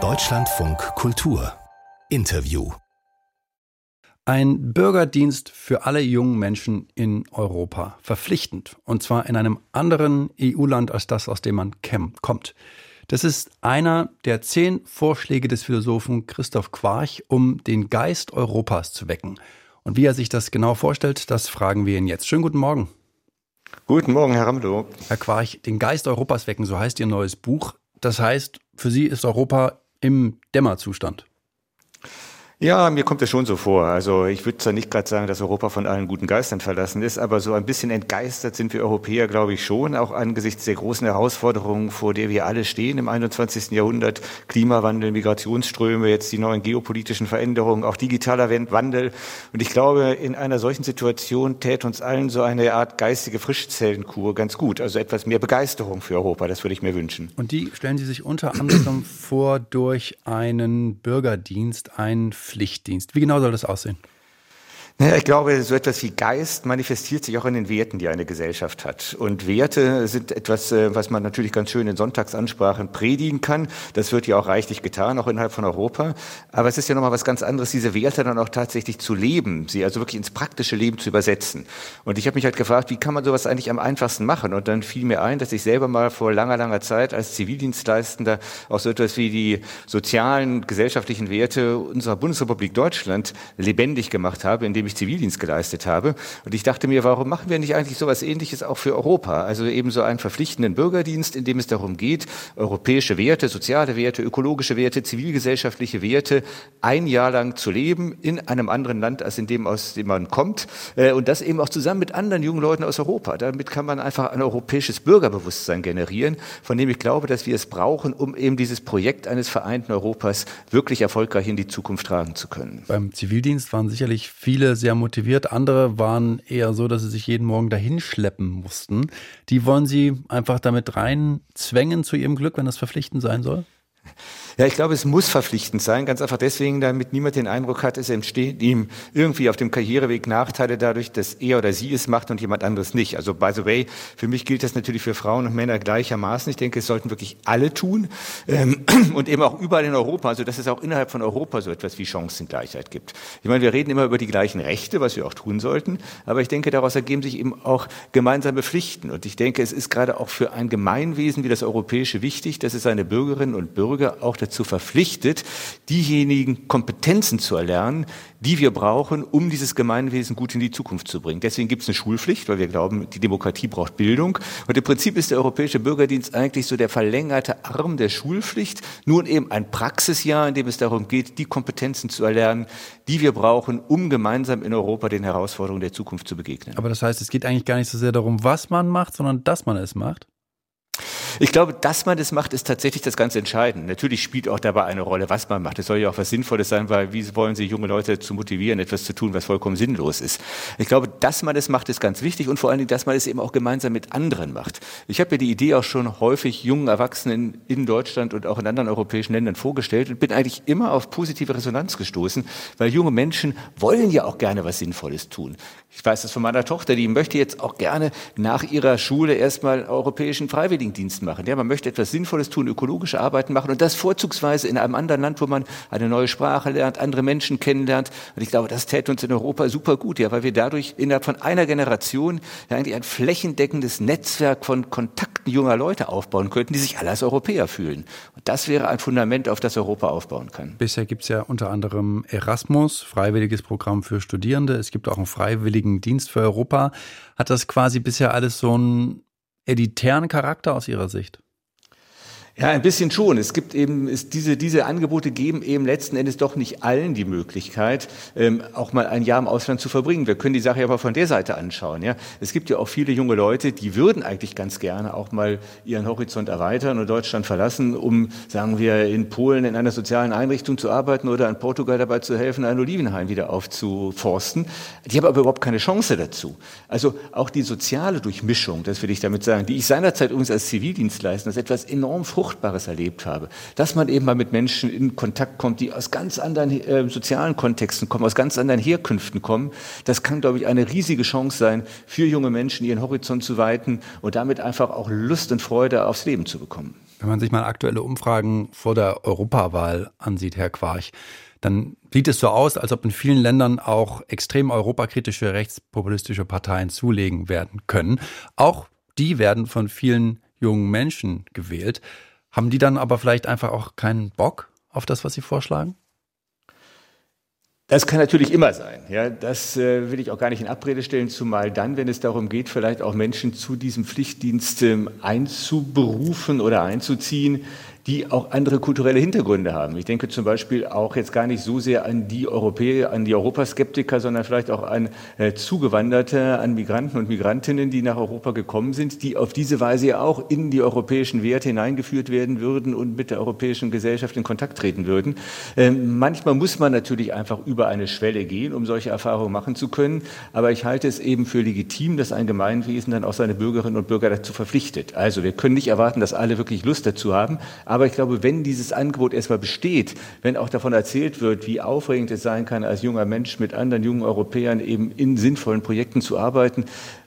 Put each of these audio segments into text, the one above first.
Deutschlandfunk Kultur Interview ein Bürgerdienst für alle jungen Menschen in Europa. Verpflichtend. Und zwar in einem anderen EU-Land als das, aus dem man kommt. Das ist einer der zehn Vorschläge des Philosophen Christoph Quarch, um den Geist Europas zu wecken. Und wie er sich das genau vorstellt, das fragen wir ihn jetzt. Schönen guten Morgen. Guten Morgen, Herr Ramdo. Herr Quarch, den Geist Europas wecken, so heißt Ihr neues Buch. Das heißt, für Sie ist Europa im Dämmerzustand. Ja, mir kommt es schon so vor. Also ich würde zwar nicht gerade sagen, dass Europa von allen guten Geistern verlassen ist, aber so ein bisschen entgeistert sind wir Europäer, glaube ich schon, auch angesichts der großen Herausforderungen, vor der wir alle stehen im 21. Jahrhundert. Klimawandel, Migrationsströme, jetzt die neuen geopolitischen Veränderungen, auch digitaler Wandel. Und ich glaube, in einer solchen Situation täte uns allen so eine Art geistige Frischzellenkur ganz gut. Also etwas mehr Begeisterung für Europa, das würde ich mir wünschen. Und die stellen Sie sich unter anderem vor durch einen Bürgerdienst, ein Pflichtdienst. Wie genau soll das aussehen? Naja, ich glaube, so etwas wie Geist manifestiert sich auch in den Werten, die eine Gesellschaft hat. Und Werte sind etwas, äh, was man natürlich ganz schön in Sonntagsansprachen predigen kann. Das wird ja auch reichlich getan, auch innerhalb von Europa. Aber es ist ja nochmal was ganz anderes, diese Werte dann auch tatsächlich zu leben, sie also wirklich ins praktische Leben zu übersetzen. Und ich habe mich halt gefragt, wie kann man sowas eigentlich am einfachsten machen? Und dann fiel mir ein, dass ich selber mal vor langer, langer Zeit als Zivildienstleistender auch so etwas wie die sozialen, gesellschaftlichen Werte unserer Bundesrepublik Deutschland lebendig gemacht habe, indem ich Zivildienst geleistet habe. Und ich dachte mir, warum machen wir nicht eigentlich so etwas Ähnliches auch für Europa? Also eben so einen verpflichtenden Bürgerdienst, in dem es darum geht, europäische Werte, soziale Werte, ökologische Werte, zivilgesellschaftliche Werte ein Jahr lang zu leben in einem anderen Land, als in dem, aus dem man kommt. Äh, und das eben auch zusammen mit anderen jungen Leuten aus Europa. Damit kann man einfach ein europäisches Bürgerbewusstsein generieren, von dem ich glaube, dass wir es brauchen, um eben dieses Projekt eines vereinten Europas wirklich erfolgreich in die Zukunft tragen zu können. Beim Zivildienst waren sicherlich viele sehr motiviert. Andere waren eher so, dass sie sich jeden Morgen dahin schleppen mussten. Die wollen Sie einfach damit reinzwängen zu Ihrem Glück, wenn das verpflichtend sein soll? Ja, ich glaube, es muss verpflichtend sein, ganz einfach deswegen, damit niemand den Eindruck hat, es entsteht ihm irgendwie auf dem Karriereweg Nachteile dadurch, dass er oder sie es macht und jemand anderes nicht. Also by the way, für mich gilt das natürlich für Frauen und Männer gleichermaßen. Ich denke, es sollten wirklich alle tun ähm, und eben auch überall in Europa, also dass es auch innerhalb von Europa so etwas wie Chancengleichheit gibt. Ich meine, wir reden immer über die gleichen Rechte, was wir auch tun sollten, aber ich denke, daraus ergeben sich eben auch gemeinsame Pflichten. Und ich denke, es ist gerade auch für ein Gemeinwesen wie das europäische wichtig, dass es seine Bürgerinnen und Bürger auch dazu verpflichtet, diejenigen Kompetenzen zu erlernen, die wir brauchen, um dieses Gemeinwesen gut in die Zukunft zu bringen. Deswegen gibt es eine Schulpflicht, weil wir glauben, die Demokratie braucht Bildung. Und im Prinzip ist der Europäische Bürgerdienst eigentlich so der verlängerte Arm der Schulpflicht, nun eben ein Praxisjahr, in dem es darum geht, die Kompetenzen zu erlernen, die wir brauchen, um gemeinsam in Europa den Herausforderungen der Zukunft zu begegnen. Aber das heißt, es geht eigentlich gar nicht so sehr darum, was man macht, sondern dass man es macht? Ich glaube, dass man das macht, ist tatsächlich das ganz Entscheidende. Natürlich spielt auch dabei eine Rolle, was man macht. Es soll ja auch was Sinnvolles sein, weil wie wollen Sie junge Leute zu motivieren, etwas zu tun, was vollkommen sinnlos ist? Ich glaube, dass man das macht, ist ganz wichtig und vor allen Dingen, dass man es eben auch gemeinsam mit anderen macht. Ich habe mir die Idee auch schon häufig jungen Erwachsenen in Deutschland und auch in anderen europäischen Ländern vorgestellt und bin eigentlich immer auf positive Resonanz gestoßen, weil junge Menschen wollen ja auch gerne was Sinnvolles tun. Ich weiß das von meiner Tochter, die möchte jetzt auch gerne nach ihrer Schule erstmal europäischen Freiwilligendienst machen. Ja, man möchte etwas Sinnvolles tun, ökologische Arbeiten machen und das vorzugsweise in einem anderen Land, wo man eine neue Sprache lernt, andere Menschen kennenlernt. Und ich glaube, das täte uns in Europa super gut, ja, weil wir dadurch innerhalb von einer Generation ja eigentlich ein flächendeckendes Netzwerk von Kontakten junger Leute aufbauen könnten, die sich alle als Europäer fühlen. Und das wäre ein Fundament, auf das Europa aufbauen kann. Bisher gibt es ja unter anderem Erasmus, freiwilliges Programm für Studierende. Es gibt auch einen freiwilligen Dienst für Europa. Hat das quasi bisher alles so einen elitären Charakter aus Ihrer Sicht? Ja, ein bisschen schon. Es gibt eben, es, diese, diese Angebote geben eben letzten Endes doch nicht allen die Möglichkeit, ähm, auch mal ein Jahr im Ausland zu verbringen. Wir können die Sache aber von der Seite anschauen. Ja? Es gibt ja auch viele junge Leute, die würden eigentlich ganz gerne auch mal ihren Horizont erweitern und Deutschland verlassen, um, sagen wir, in Polen in einer sozialen Einrichtung zu arbeiten oder in Portugal dabei zu helfen, ein Olivenhain wieder aufzuforsten. Die haben aber überhaupt keine Chance dazu. Also auch die soziale Durchmischung, das will ich damit sagen, die ich seinerzeit übrigens als Zivildienstleister als etwas enorm fruchtbar Fruchtbares erlebt habe. Dass man eben mal mit Menschen in Kontakt kommt, die aus ganz anderen äh, sozialen Kontexten kommen, aus ganz anderen Herkünften kommen, das kann, glaube ich, eine riesige Chance sein, für junge Menschen ihren Horizont zu weiten und damit einfach auch Lust und Freude aufs Leben zu bekommen. Wenn man sich mal aktuelle Umfragen vor der Europawahl ansieht, Herr Quarch, dann sieht es so aus, als ob in vielen Ländern auch extrem europakritische rechtspopulistische Parteien zulegen werden können. Auch die werden von vielen jungen Menschen gewählt. Haben die dann aber vielleicht einfach auch keinen Bock auf das, was sie vorschlagen? Das kann natürlich immer sein. Ja, das äh, will ich auch gar nicht in Abrede stellen, zumal dann, wenn es darum geht, vielleicht auch Menschen zu diesem Pflichtdienst ähm, einzuberufen oder einzuziehen, die auch andere kulturelle Hintergründe haben. Ich denke zum Beispiel auch jetzt gar nicht so sehr an die Europäer, an die Europaskeptiker, sondern vielleicht auch an äh, Zugewanderte, an Migranten und Migrantinnen, die nach Europa gekommen sind, die auf diese Weise ja auch in die europäischen Werte hineingeführt werden würden und mit der europäischen Gesellschaft in Kontakt treten würden. Ähm, manchmal muss man natürlich einfach über eine Schwelle gehen, um solche Erfahrungen machen zu können. Aber ich halte es eben für legitim, dass ein Gemeinwesen dann auch seine Bürgerinnen und Bürger dazu verpflichtet. Also wir können nicht erwarten, dass alle wirklich Lust dazu haben. Aber ich glaube, wenn dieses Angebot erstmal besteht, wenn auch davon erzählt wird, wie aufregend es sein kann, als junger Mensch mit anderen jungen Europäern eben in sinnvollen Projekten zu arbeiten,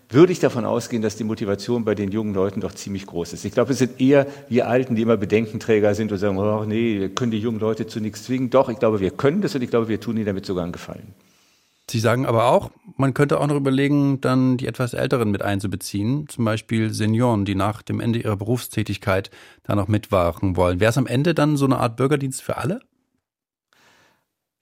würde ich davon ausgehen, dass die Motivation bei den jungen Leuten doch ziemlich groß ist. Ich glaube, es sind eher wir Alten, die immer Bedenkenträger sind und sagen, oh nee, wir können die jungen Leute zu nichts zwingen. Doch, ich glaube, wir können das und ich glaube, wir tun ihnen damit sogar einen Gefallen. Sie sagen aber auch, man könnte auch noch überlegen, dann die etwas Älteren mit einzubeziehen, zum Beispiel Senioren, die nach dem Ende ihrer Berufstätigkeit da noch mitwachen wollen. Wäre es am Ende dann so eine Art Bürgerdienst für alle?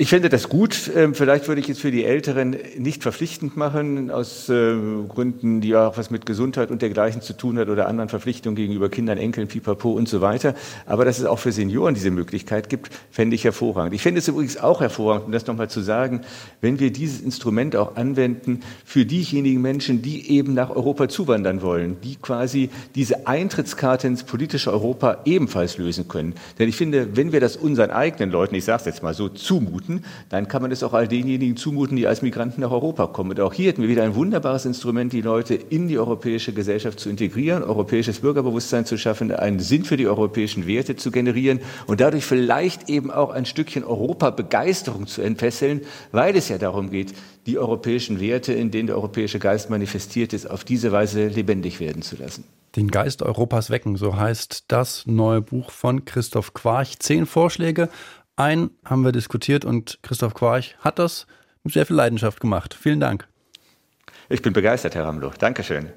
Ich fände das gut. Ähm, vielleicht würde ich es für die Älteren nicht verpflichtend machen, aus äh, Gründen, die auch was mit Gesundheit und dergleichen zu tun hat oder anderen Verpflichtungen gegenüber Kindern, Enkeln, Pipapo und so weiter. Aber dass es auch für Senioren diese Möglichkeit gibt, fände ich hervorragend. Ich fände es übrigens auch hervorragend, um das nochmal zu sagen, wenn wir dieses Instrument auch anwenden für diejenigen Menschen, die eben nach Europa zuwandern wollen, die quasi diese Eintrittskarte ins politische Europa ebenfalls lösen können. Denn ich finde, wenn wir das unseren eigenen Leuten, ich sage es jetzt mal so, zumuten, zumuten, dann kann man es auch all denjenigen zumuten, die als Migranten nach Europa kommen. Und auch hier hätten wir wieder ein wunderbares Instrument, die Leute in die europäische Gesellschaft zu integrieren, europäisches Bürgerbewusstsein zu schaffen, einen Sinn für die europäischen Werte zu generieren und dadurch vielleicht eben auch ein Stückchen Europa-Begeisterung zu entfesseln, weil es ja darum geht, die europäischen Werte, in denen der europäische Geist manifestiert ist, auf diese Weise lebendig werden zu lassen. Den Geist Europas wecken, so heißt das neue Buch von Christoph Quarch. Zehn Vorschläge ein haben wir diskutiert und Christoph Quarch hat das mit sehr viel Leidenschaft gemacht. Vielen Dank. Ich bin begeistert, Herr Ramlow. Dankeschön.